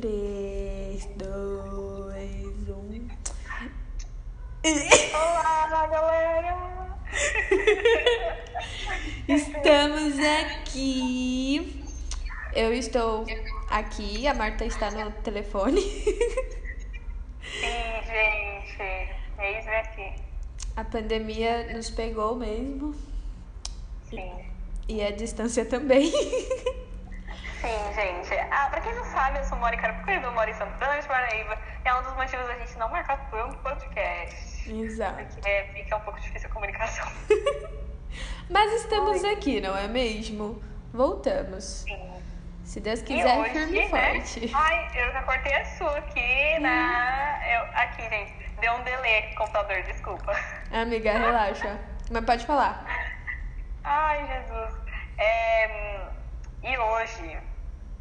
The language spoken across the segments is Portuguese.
3, 2, 1. Olá, galera! Estamos aqui. Eu estou aqui, a Marta está no telefone. Sim, gente. Eis aqui. A pandemia nos pegou mesmo. Sim. E a distância também. Sim, gente. Pra quem não sabe, eu sou Mônica Arapucaí, eu moro em Santana de Paraíba. É um dos motivos da gente não marcar tanto podcast. Exato. Porque fica um pouco difícil a comunicação. Mas estamos aqui, não é mesmo? Voltamos. Sim. Se Deus quiser, hoje, firme e né? forte. Ai, eu já cortei a sua aqui na. Eu, aqui, gente. Deu um delay aqui no computador, desculpa. Amiga, relaxa. Mas pode falar. Ai, Jesus. É, e hoje,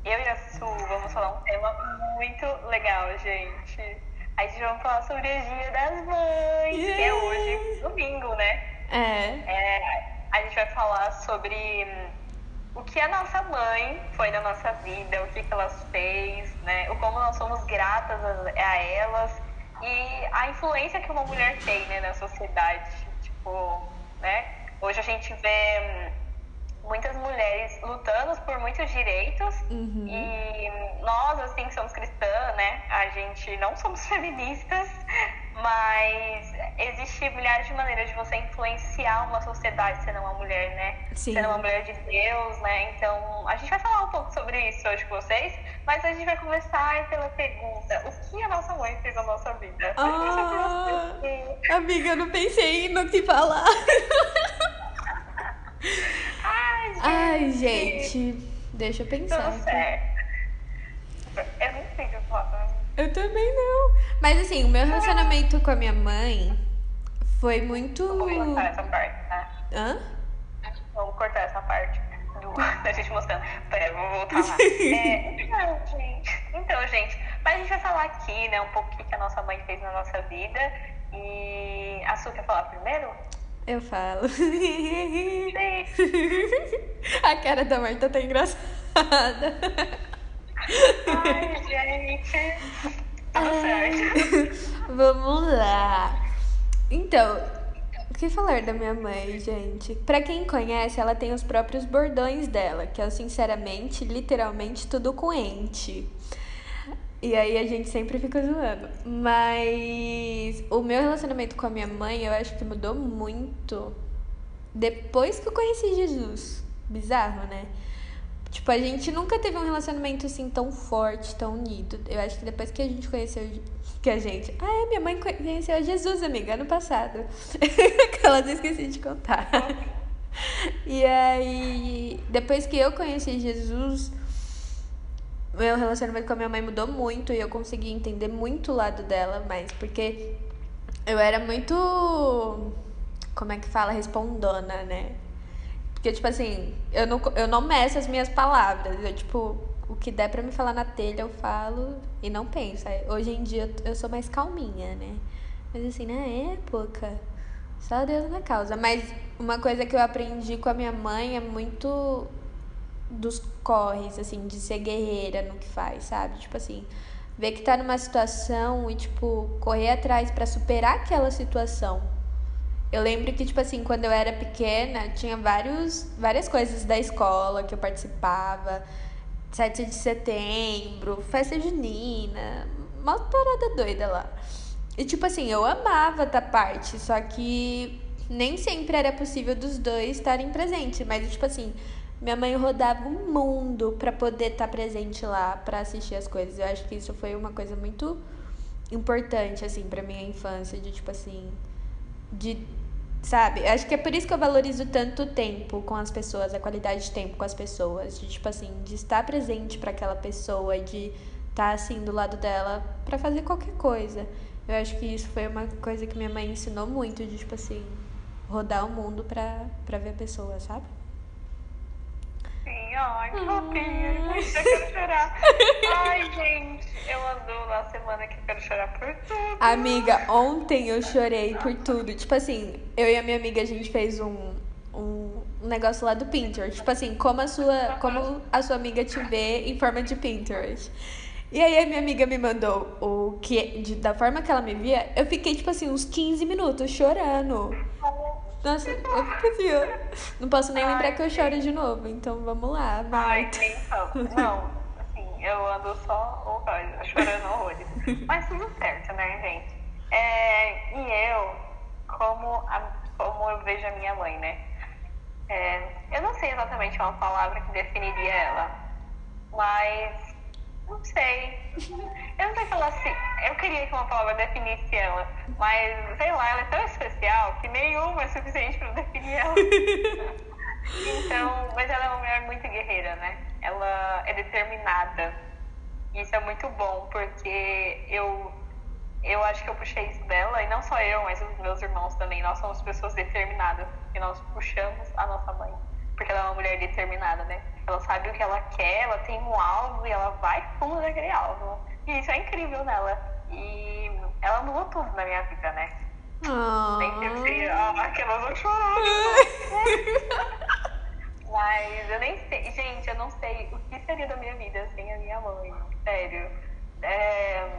eu e a Su vamos falar um tema muito legal, gente. A gente vai falar sobre o Dia das Mães, que é hoje, domingo, né? É. É, a gente vai falar sobre hum, o que a nossa mãe foi na nossa vida, o que, que elas fez, né? O como nós somos gratas a, a elas e a influência que uma mulher tem né, na sociedade. Tipo, né? Hoje a gente vê hum, muitas mulheres lutando por muitos direitos Uhum. e nós, assim, que somos cristãs, né? A gente não somos feministas, mas existe milhares de maneiras de você influenciar uma sociedade sendo uma mulher, né? Sim. Sendo uma mulher de Deus, né? Então, a gente vai falar um pouco sobre isso hoje com vocês, mas a gente vai começar pela pergunta: o que a nossa mãe fez na nossa vida? Ah, amiga, eu não pensei no que falar. Ai, gente. Ai, gente. Deixa eu pensar. Tudo aqui. certo. Eu nem sei o que eu faço. Eu também não. Mas assim, o meu relacionamento com a minha mãe foi muito. Vou cortar essa parte, tá? Hã? Vamos cortar essa parte do, da gente mostrando. Pera, vou voltar lá. É, então, gente. Então, gente, mas a gente vai falar aqui, né, um pouco o que a nossa mãe fez na nossa vida. E a Su quer falar primeiro? Eu falo. A cara da Marta tá engraçada. Ai, gente. Tudo certo. Vamos lá. Então, o que falar da minha mãe, gente? Pra quem conhece, ela tem os próprios bordões dela, que é o sinceramente, literalmente, tudo com ente. E aí a gente sempre fica zoando. Mas o meu relacionamento com a minha mãe, eu acho que mudou muito depois que eu conheci Jesus. Bizarro, né? Tipo, a gente nunca teve um relacionamento assim tão forte, tão unido. Eu acho que depois que a gente conheceu. Que a gente. Ah, é, minha mãe conheceu Jesus, amiga, ano passado. Aquelas eu esqueci de contar. E aí, depois que eu conheci Jesus, meu relacionamento com a minha mãe mudou muito e eu consegui entender muito o lado dela mais, porque eu era muito. Como é que fala? Respondona, né? Porque, tipo assim, eu não, eu não meço as minhas palavras. Eu, tipo, o que der pra me falar na telha, eu falo e não penso. Aí, Hoje em dia eu sou mais calminha, né? Mas assim, na época, só Deus na causa. Mas uma coisa que eu aprendi com a minha mãe é muito dos corres, assim, de ser guerreira no que faz, sabe? Tipo assim, ver que tá numa situação e, tipo, correr atrás pra superar aquela situação. Eu lembro que, tipo assim, quando eu era pequena, tinha vários, várias coisas da escola que eu participava. 7 de setembro, festa junina, uma parada doida lá. E, tipo assim, eu amava essa parte, só que nem sempre era possível dos dois estarem presentes. Mas, tipo assim, minha mãe rodava o mundo pra poder estar presente lá, pra assistir as coisas. Eu acho que isso foi uma coisa muito importante, assim, pra minha infância, de, tipo assim, de sabe? Acho que é por isso que eu valorizo tanto o tempo com as pessoas, a qualidade de tempo com as pessoas, de tipo assim, de estar presente para aquela pessoa, de estar assim do lado dela para fazer qualquer coisa. Eu acho que isso foi uma coisa que minha mãe ensinou muito, de tipo assim, rodar o mundo pra, pra ver a pessoa, sabe? Ai, que fofinho. Ai, Eu quero chorar. Ai, gente, eu ando na semana que eu quero chorar por tudo. Amiga, ontem eu chorei por tudo. Tipo assim, eu e a minha amiga, a gente fez um, um um negócio lá do Pinterest. Tipo assim, como a sua, como a sua amiga te vê em forma de Pinterest. E aí a minha amiga me mandou o que de, da forma que ela me via, eu fiquei tipo assim uns 15 minutos chorando. Nossa, eu ó. Não posso nem Ai, lembrar que eu choro de novo, então vamos lá, Ai, Marta. nem falo. Não, assim, eu ando só chorando horrores. Mas tudo certo, né, gente? É, e eu, como, a- como eu vejo a minha mãe, né? É, eu não sei exatamente uma palavra que definiria ela, mas não sei. Eu não sei falar assim. Eu queria que uma palavra definisse ela, mas sei lá, ela é tão especial que nenhuma é suficiente para definir ela. Então, mas ela é uma mulher muito guerreira, né? Ela é determinada. E isso é muito bom, porque eu, eu acho que eu puxei isso dela, e não só eu, mas os meus irmãos também. Nós somos pessoas determinadas, e nós puxamos a nossa mãe. Porque ela é uma mulher determinada, né? Ela sabe o que ela quer, ela tem um alvo e ela vai fundo daquele alvo. E isso é incrível nela. E ela mudou tudo na minha vida, né? Nem que eu seria ah, aquelas vão chorar. Mas eu nem sei, gente, eu não sei o que seria da minha vida sem a minha mãe, sério. É,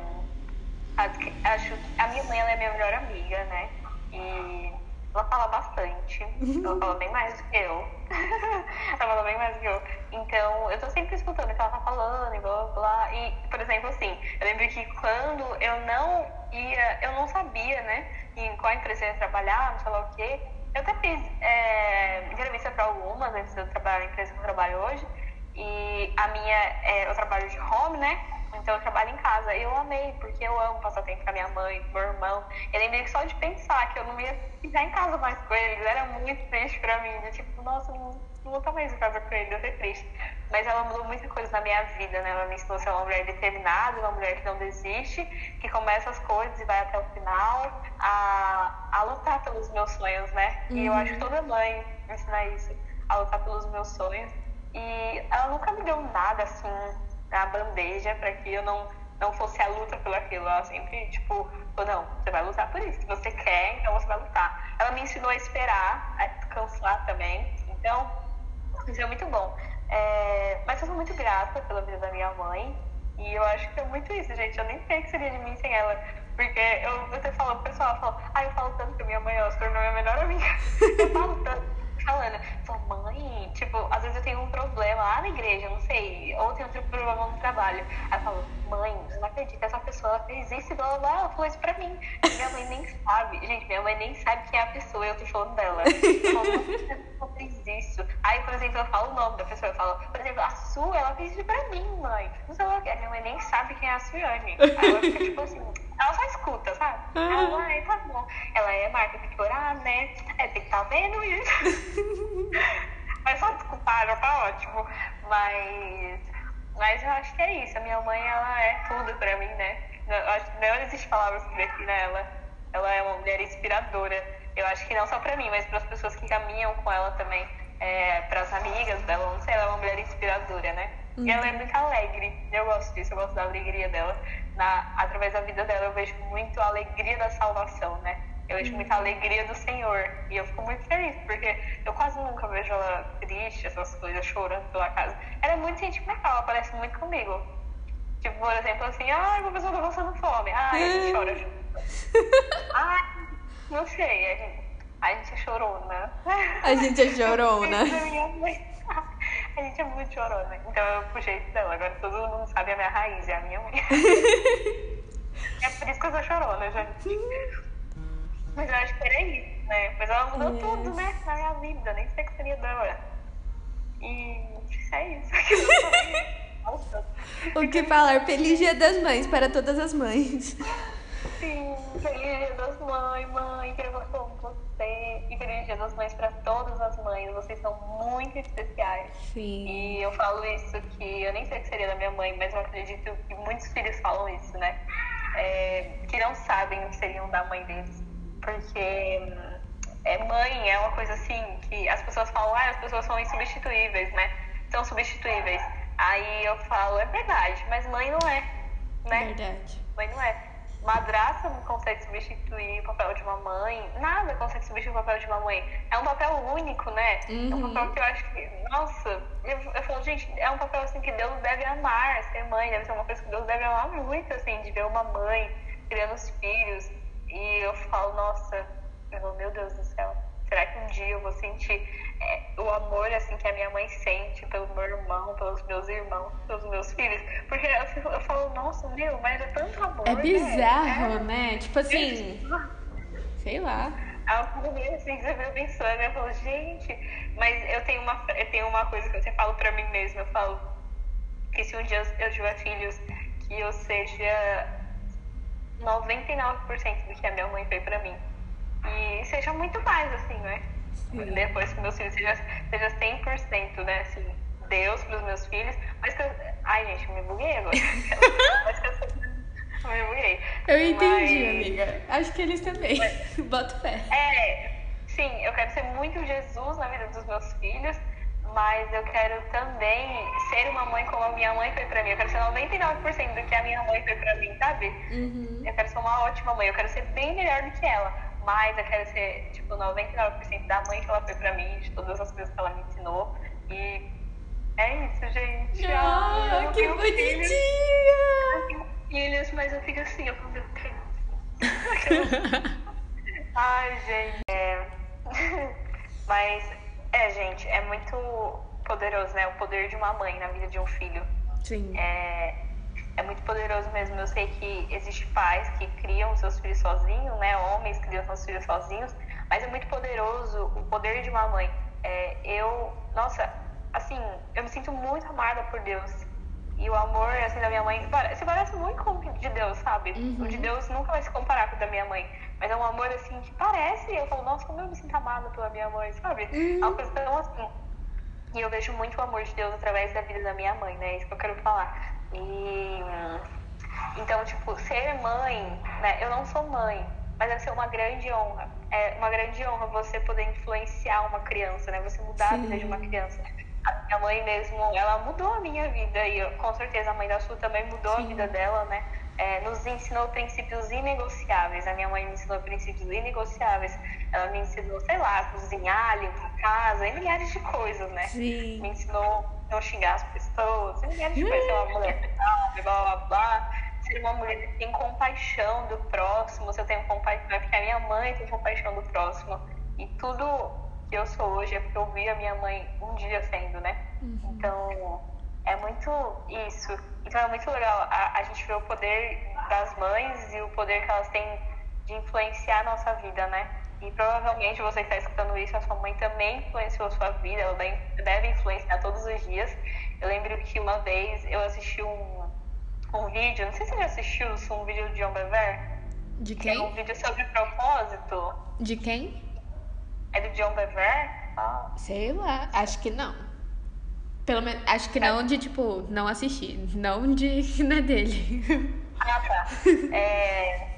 acho, que, acho que a minha mãe ela é minha melhor amiga, né? E ela fala bastante, ela fala bem mais do que eu. ela fala bem mais do que eu. Então, eu tô sempre escutando o que ela tá falando e blá blá blá. E, por exemplo, assim, eu lembro que quando eu não ia, eu não sabia, né, em qual empresa eu ia trabalhar, não sei lá o quê. Eu até fiz é, entrevista para algumas antes de eu trabalhar na empresa que eu trabalho hoje. E a minha, é, eu trabalho de home, né? Então eu trabalho em casa. Eu amei, porque eu amo passar tempo com a minha mãe, com meu irmão. Eu lembrei que só de pensar que eu não ia ficar em casa mais com eles era muito triste pra mim. De tipo, nossa, não, não vou estar mais em casa com eles, eu ser triste. Mas ela mudou muita coisa na minha vida, né? Ela me ensinou a ser uma mulher determinada, uma mulher que não desiste, que começa as coisas e vai até o final, a, a lutar pelos meus sonhos, né? E eu acho que toda mãe ensina isso, a lutar pelos meus sonhos. E ela nunca me deu nada assim na bandeja para que eu não, não fosse a luta pelo aquilo. Ela sempre, tipo, falou, não, você vai lutar por isso. Se você quer, então você vai lutar. Ela me ensinou a esperar, a descansar também. Então, isso é muito bom. É, mas eu sou muito grata pela vida da minha mãe. E eu acho que é muito isso, gente. Eu nem sei o que seria de mim sem ela. Porque eu até falo pro pessoal, eu falo, ah, eu falo tanto que minha mãe ela se tornou minha melhor amiga. Eu falo tanto, falando, falo, mãe, tipo, às vezes eu tenho um problema lá na igreja, não sei, ou tenho outro problema no trabalho. Aí eu falo, mãe, você não acredita, essa pessoa fez isso e blá blá ela falou isso pra mim. E minha mãe nem sabe, gente, minha mãe nem sabe quem é a pessoa eu tô falando dela. Eu falo, "Mãe, essa pessoa fez isso. Aí, por exemplo, eu falo o nome da pessoa, eu falo, por exemplo, a Su, ela fez isso pra mim, mãe. Não sei lá minha mãe nem sabe quem é a Suiane. Aí ela fica tipo assim, ela só escuta, sabe? Ela, ai, tá bom. Ela é, Marta, tem que orar, né? É, tem que estar vendo isso. Mas só desculpar, já tá ótimo. Mas, mas eu acho que é isso. A minha mãe, ela é tudo pra mim, né? Que não existe palavras que definem ela. Ela é uma mulher inspiradora. Eu acho que não só pra mim, mas para as pessoas que caminham com ela também. É, para as amigas dela, não sei, ela é uma mulher inspiradora, né? E ela é muito alegre. Eu gosto disso, eu gosto da alegria dela. Na, através da vida dela, eu vejo muito a alegria da salvação, né? Eu vejo muita alegria do Senhor. E eu fico muito feliz, porque eu quase nunca vejo ela triste, essas coisas, chorando pela casa. Ela é muito sentimental, ela parece muito comigo. Tipo, por exemplo, assim, ai, uma pessoa tá passando fome. Ai, a gente chora junto. Ai, não sei, a gente, a gente é chorona. A gente é chorona. A gente é muito chorona. Então eu puxei isso dela. Agora todo mundo sabe a minha raiz, é a minha mãe. É por isso que eu sou chorona, gente. Mas eu acho que era isso, né? Mas ela mudou Yes. tudo, né? Na minha vida. Nem sei o que seria dela. E é isso. O que falar? Feliz Dia das Mães para todas as mães. Sim, feliz dia das mães, mãe, quero das mães para todas as mães, vocês são muito especiais. Sim. E eu falo isso que eu nem sei o que seria da minha mãe, mas eu acredito que muitos filhos falam isso, né? É, que não sabem o que seriam da mãe deles. Porque hum, é, mãe é uma coisa assim que as pessoas falam, ah, as pessoas são insubstituíveis, né? São substituíveis. Aí eu falo, é verdade, mas mãe não é, né? Verdade. Mãe não é. Madrasta não consegue substituir o papel de uma mãe, nada consegue substituir o papel de uma mãe. É um papel único, né? Uhum. É um papel que eu acho que, nossa, eu, eu falo, gente, é um papel assim que Deus deve amar, ser mãe, deve ser uma coisa que Deus deve amar muito, assim, de ver uma mãe criando os filhos. E eu falo, nossa, eu falo, meu Deus do céu, será que um dia eu vou sentir é, o amor assim que a minha mãe sente pelo meu irmão, pelos meus irmãos, pelos meus filhos? Porque eu, eu falo, nossa, meu, mas é tanto amor. É bizarro, né? né? Tipo assim, sei lá. Algo mesmo assim você fica pensando, eu falo, gente, mas eu tenho uma, eu tenho uma coisa que eu sempre falo pra mim mesma, eu falo que se um dia eu tiver filhos, que eu seja 99% do que a minha mãe fez pra mim. E seja muito mais, assim, né? Sim. Depois que meus filhos seja, seja 100%, né? Assim, Deus pros meus filhos. Mas que eu... Ai, gente, me buguei agora. mas que eu me buguei. Eu entendi, Mas- amiga. Acho que eles também. Boto fé. É, sim, eu quero ser muito Jesus na vida dos meus filhos, mas eu quero também ser uma mãe como a minha mãe foi pra mim. Eu quero ser 99% do que a minha mãe foi pra mim, sabe? Uhum. Eu quero ser uma ótima mãe, eu quero ser bem melhor do que ela, mas eu quero ser, tipo, 99% da mãe que ela foi pra mim, de todas as coisas que ela me ensinou. E é isso, gente. Eu Ah, não que filhos, bonitinha! eu tenho filhos, mas eu fico assim, eu falo, meu Deus. Ai, gente. É... Mas, é, gente, é muito poderoso, né? O poder de uma mãe na vida de um filho. Sim. É, é muito poderoso mesmo. Eu sei que existe pais que criam seus filhos sozinhos, né? Homens criam seus filhos sozinhos, mas é muito poderoso o poder de uma mãe. É, eu, nossa, assim, eu me sinto muito amada por Deus. E o amor, assim, da minha mãe se parece muito com o de Deus, sabe? Uhum. O de Deus nunca vai se comparar com o da minha mãe. Mas é um amor, assim, que parece. Eu falo, nossa, como eu me sinto amada pela minha mãe, sabe? É uma coisa tão assim. E eu vejo muito o amor de Deus através da vida da minha mãe, né? É isso que eu quero falar. E. Então, tipo, ser mãe, né? Eu não sou mãe, mas deve ser uma grande honra. É uma grande honra você poder influenciar uma criança, né? Você mudar a Sim. vida de uma criança. A minha mãe mesmo, ela mudou a minha vida e eu, com certeza a mãe da sua também mudou a Sim. vida dela, né? É, nos ensinou princípios inegociáveis. A minha mãe me ensinou princípios inegociáveis. Ela me ensinou, sei lá, a cozinhar, limpar a casa, e milhares de coisas, né? Sim. me ensinou não xingar as pessoas, milhares de coisas, ser uma mulher calma, blá blá blá, ser uma mulher que tem compaixão do próximo, se eu tenho compaixão, é porque a minha mãe tem compaixão do próximo. E tudo que eu sou hoje é porque eu vi a minha mãe um dia sendo, né? Então, é muito isso. Então é muito legal a, a gente ver o poder das mães e o poder que elas têm de influenciar a nossa vida, né? E provavelmente você que está escutando isso, a sua mãe também influenciou a sua vida, ela deve- influenciar todos os dias. Eu lembro que uma vez eu assisti um, um vídeo, não sei se você já assistiu, um vídeo de John Bever, De que é um quem? vídeo sobre propósito. De quem? É do John Bever? Ah, Sei lá. Acho que não. Pelo menos, acho que não de, tipo, não assistir. Não de. Não é dele. Ah, tá. É,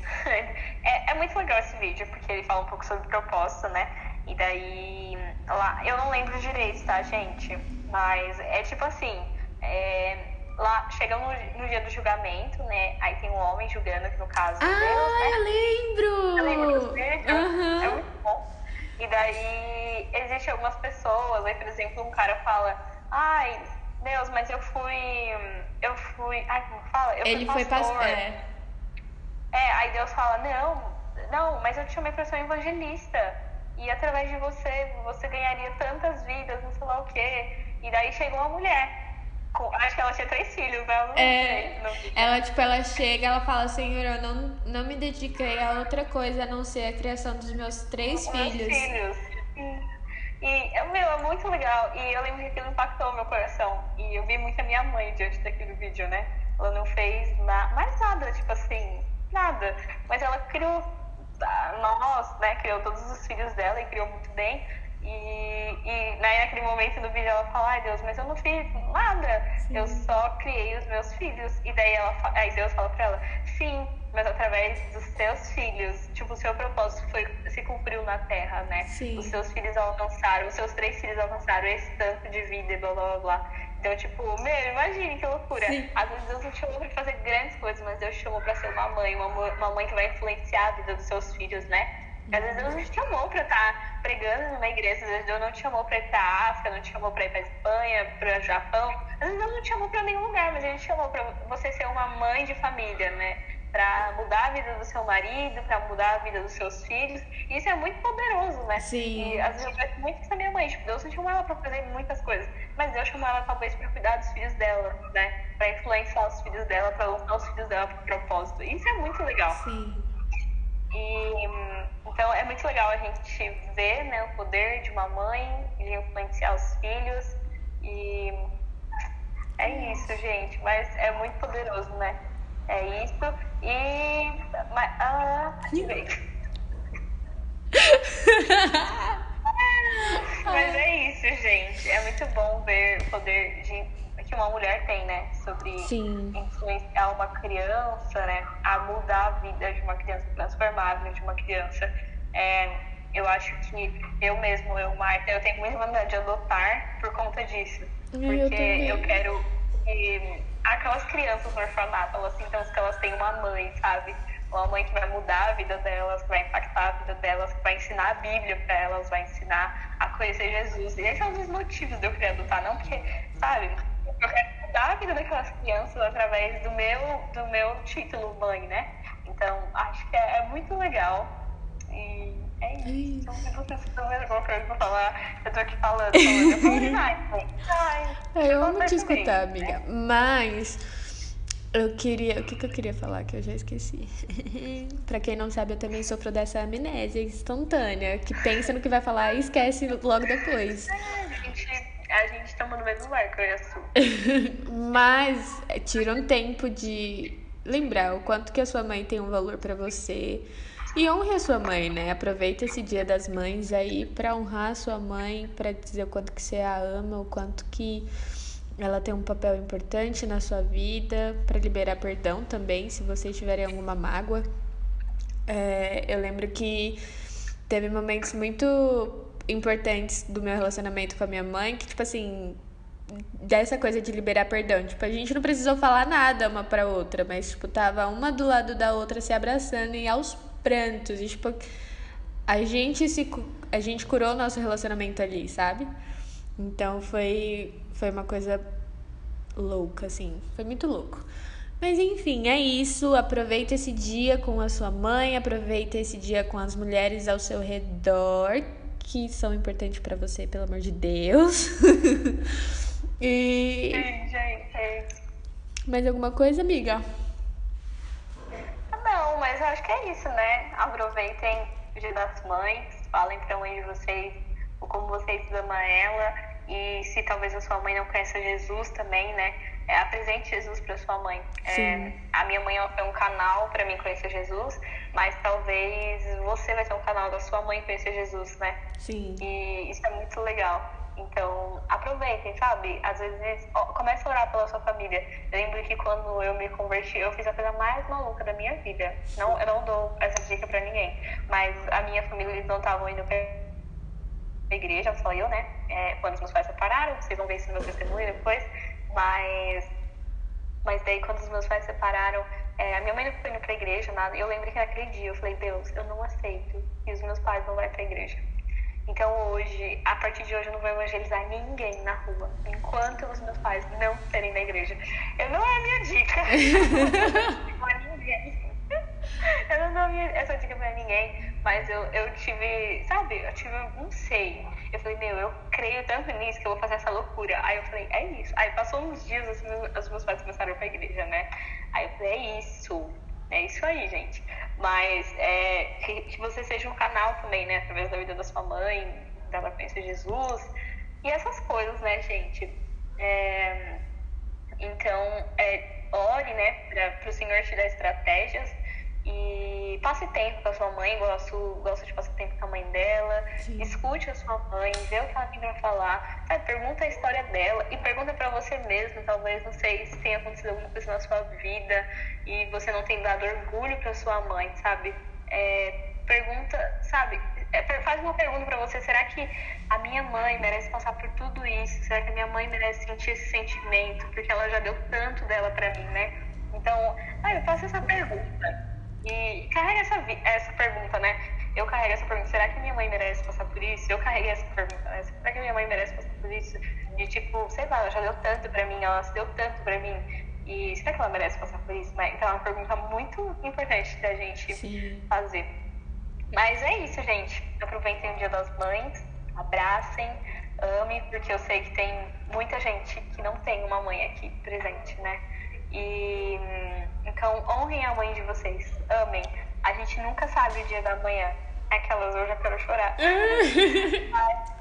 é, é muito legal esse vídeo, porque ele fala um pouco sobre propósito, né? E daí, lá, eu não lembro direito, tá, gente? Mas é tipo assim, é, lá, chega no, no dia do julgamento, né? Aí tem um homem julgando, que no caso, Deus, Ah, né? eu lembro! Você lembra desse vídeo? Aham. É muito bom. E daí, existem algumas pessoas, aí, por exemplo, um cara fala, ai, Deus, mas eu fui, eu fui, ai, como fala? Eu Ele fui foi pastor. pastor. É. É, aí Deus fala, não, não, mas eu te chamei pra ser um evangelista. E através de você, você ganharia tantas vidas, não sei lá o quê. E daí chegou uma mulher. com- acho que ela tinha três filhos, né? Não É, não ela, tipo, ela chega, ela fala, Senhor, eu não, não me dediquei a outra coisa a não ser a criação dos meus três meus filhos. filhos. Sim. E, meu, é muito legal. E eu lembro que aquilo impactou meu coração. E eu vi muito a minha mãe diante daquele vídeo, né? Ela não fez na, mais nada, tipo assim, nada. Mas ela criou nós, né? Criou todos os filhos dela e criou muito bem. E, e né, naquele momento do vídeo ela fala, ai Deus, mas eu não fiz nada. Eu só criei os meus filhos. E daí ela, aí Deus fala pra ela, sim, através dos seus filhos, tipo, o seu propósito foi, se cumpriu na terra, né? Sim. Os seus filhos alcançaram, os seus três filhos alcançaram esse tanto de vida e blá blá blá blá. Então, tipo, meu, imagine que loucura. Sim. Às vezes Deus não te chamou pra fazer grandes coisas, mas Deus te chamou pra ser uma mãe, uma, uma mãe que vai influenciar a vida dos seus filhos, né? Às vezes Deus não te chamou pra estar pregando numa igreja, às vezes Deus não te chamou pra ir pra África, não te chamou pra ir pra Espanha, pra Japão. Às vezes Deus não te chamou pra nenhum lugar, mas Ele te chamou pra você ser uma mãe de família, né? Pra mudar a vida do seu marido, pra mudar a vida dos seus filhos. E isso é muito poderoso, né? Sim. E às vezes eu penso muito com a minha mãe, tipo, Deus não chamou ela pra fazer muitas coisas, mas Deus chamou ela talvez pra cuidar dos filhos dela, né? Pra influenciar os filhos dela, pra usar os filhos dela pro propósito. Isso é muito legal. Sim. E então é muito legal a gente ver né, o poder de uma mãe de influenciar os filhos. E é isso, gente. Mas é muito poderoso, né? É isso. E. Mas, ah. Mas é isso, gente. É muito bom ver o poder de, que uma mulher tem, né? Sobre Sim. influenciar uma criança, né? A mudar a vida de uma criança, transformar a vida de uma criança. É, eu acho que eu mesmo, eu, Marta, eu tenho muita vontade de adotar por conta disso. Eu Porque também. eu quero que aquelas crianças no orfanato, elas sintam que elas têm uma mãe, sabe? Uma mãe que vai mudar a vida delas, que vai impactar a vida delas, que vai ensinar a Bíblia pra elas, vai ensinar a conhecer Jesus. E esse é um dos motivos de eu querer adotar, não porque, sabe? Eu quero mudar a vida daquelas crianças através do meu, do meu título mãe, né? Então, acho que é, é muito legal. E é isso. Então, se vocês têm mais alguma coisa pra falar, eu tô aqui falando, falando. Eu demais, gente. Ai, Eu amo te escutar, né? amiga. Mas eu queria. O que, que eu queria falar que eu já esqueci? pra quem não sabe, eu também sofro dessa amnésia instantânea, que pensa no que vai falar e esquece logo depois. É, A gente, a gente tamo no mesmo barco, eu e. Mas é, tira um tempo de lembrar o quanto que a sua mãe tem um valor pra você. E honre a sua mãe, né? Aproveita esse Dia das Mães aí pra honrar a sua mãe, pra dizer o quanto que você a ama, o quanto que ela tem um papel importante na sua vida, pra liberar perdão também, se vocês tiverem alguma mágoa. É, eu lembro que teve momentos muito importantes do meu relacionamento com a minha mãe, que, tipo assim, dessa coisa de liberar perdão. Tipo, a gente não precisou falar nada uma pra outra, mas, tipo, tava uma do lado da outra se abraçando e aos prantos. E, tipo, a gente se a gente curou o nosso relacionamento ali, sabe? Então foi foi uma coisa louca assim, foi muito louco. Mas enfim, é isso. Aproveita esse dia com a sua mãe, aproveita esse dia com as mulheres ao seu redor que são importantes pra você, pelo amor de Deus. e Sim, gente. é mais alguma coisa, amiga? Mas eu acho que é isso, né? Aproveitem o Dia das Mães, falem pra mãe de vocês o como vocês amam ela e se talvez a sua mãe não conheça Jesus também, né? É, apresente Jesus pra sua mãe. É, a minha mãe foi um canal pra mim conhecer Jesus, mas talvez você vai ser um canal da sua mãe conhecer Jesus, né? Sim. E isso é muito legal. Então, aproveitem, sabe? Às vezes, comece a orar pela sua família. Eu lembro que quando eu me converti, eu fiz a coisa mais maluca da minha vida. Não, eu não dou essa dica pra ninguém. Mas a minha família, eles não estavam indo pra igreja, só eu, né? É, quando os meus pais separaram, vocês vão ver isso no meu testemunho depois. Mas, mas daí, quando os meus pais separaram, é, a minha mãe não foi indo pra igreja, nada. E eu lembro que naquele dia eu falei, Deus, eu não aceito que os meus pais não vão pra igreja. Então hoje, a partir de hoje, eu não vou evangelizar ninguém na rua, enquanto os meus pais não serem na igreja. Eu não é a minha dica. é. Eu não dou a minha- essa dica pra ninguém, mas eu, eu tive, sabe, eu tive, não sei. Eu falei, meu, eu creio tanto nisso que eu vou fazer essa loucura. Aí eu falei, é isso. Aí passou uns dias, assim, os meus pais começaram a ir pra igreja, né? Aí eu falei, é isso. É isso aí, gente. Mas é, que, que você seja um canal também, né? Através da vida da sua mãe, dela conhecer Jesus. E essas coisas, né, gente? É, então, é, ore, né, para o Senhor te dar estratégias e passe tempo com a sua mãe, gosto, gosto de passar tempo com a mãe dela, Sim. escute a sua mãe, vê o que ela tem pra falar, sabe, pergunta a história dela e pergunta pra você mesmo, talvez, não sei, se tenha acontecido alguma coisa na sua vida e você não tem dado orgulho pra sua mãe, sabe? É, pergunta, sabe, é, faz uma pergunta para você: será que a minha mãe merece passar por tudo isso? Será que a minha mãe merece sentir esse sentimento? Porque ela já deu tanto dela para mim, né? Então, ah, faça essa pergunta. E carrega essa, essa pergunta, né? Eu carrego essa pergunta: será que minha mãe merece passar por isso? Eu carreguei essa pergunta, né? Será que minha mãe merece passar por isso? De tipo, sei lá, ela já deu tanto pra mim, ela se deu tanto pra mim. E será que ela merece passar por isso? Então é uma pergunta muito importante da gente Sim. fazer. Mas é isso, gente. Aproveitem o Dia das Mães, abracem, amem, porque eu sei que tem muita gente que não tem uma mãe aqui presente, né? E então honrem a mãe de vocês, amem. A gente nunca sabe o dia da manhã. Aquelas eu já quero chorar. Mas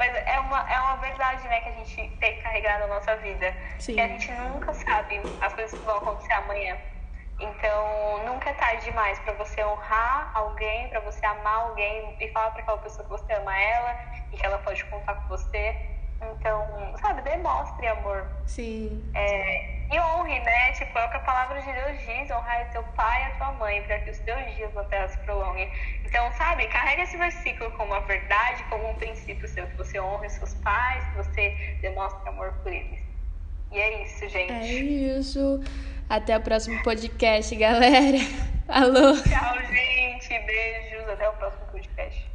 mas é uma, é uma verdade, né, que a gente tem que carregar na nossa vida. Sim. Que a gente nunca sabe as coisas que vão acontecer amanhã. Então, nunca é tarde demais para você honrar alguém, para você amar alguém e falar para aquela pessoa que você ama ela e que ela pode contar com você. Então, sabe, demonstre amor. Sim. É, e honre, né? Tipo, é o que a palavra de Deus diz: honrar teu pai e a tua mãe, para que os teus dias na terra se prolonguem. Então, sabe, carrega esse versículo como uma verdade, como um princípio seu, que você honre seus pais, que você demonstre amor por eles. E é isso, gente. É isso. Até o próximo podcast, galera. Alô. Tchau, gente. Beijos. Até o próximo podcast.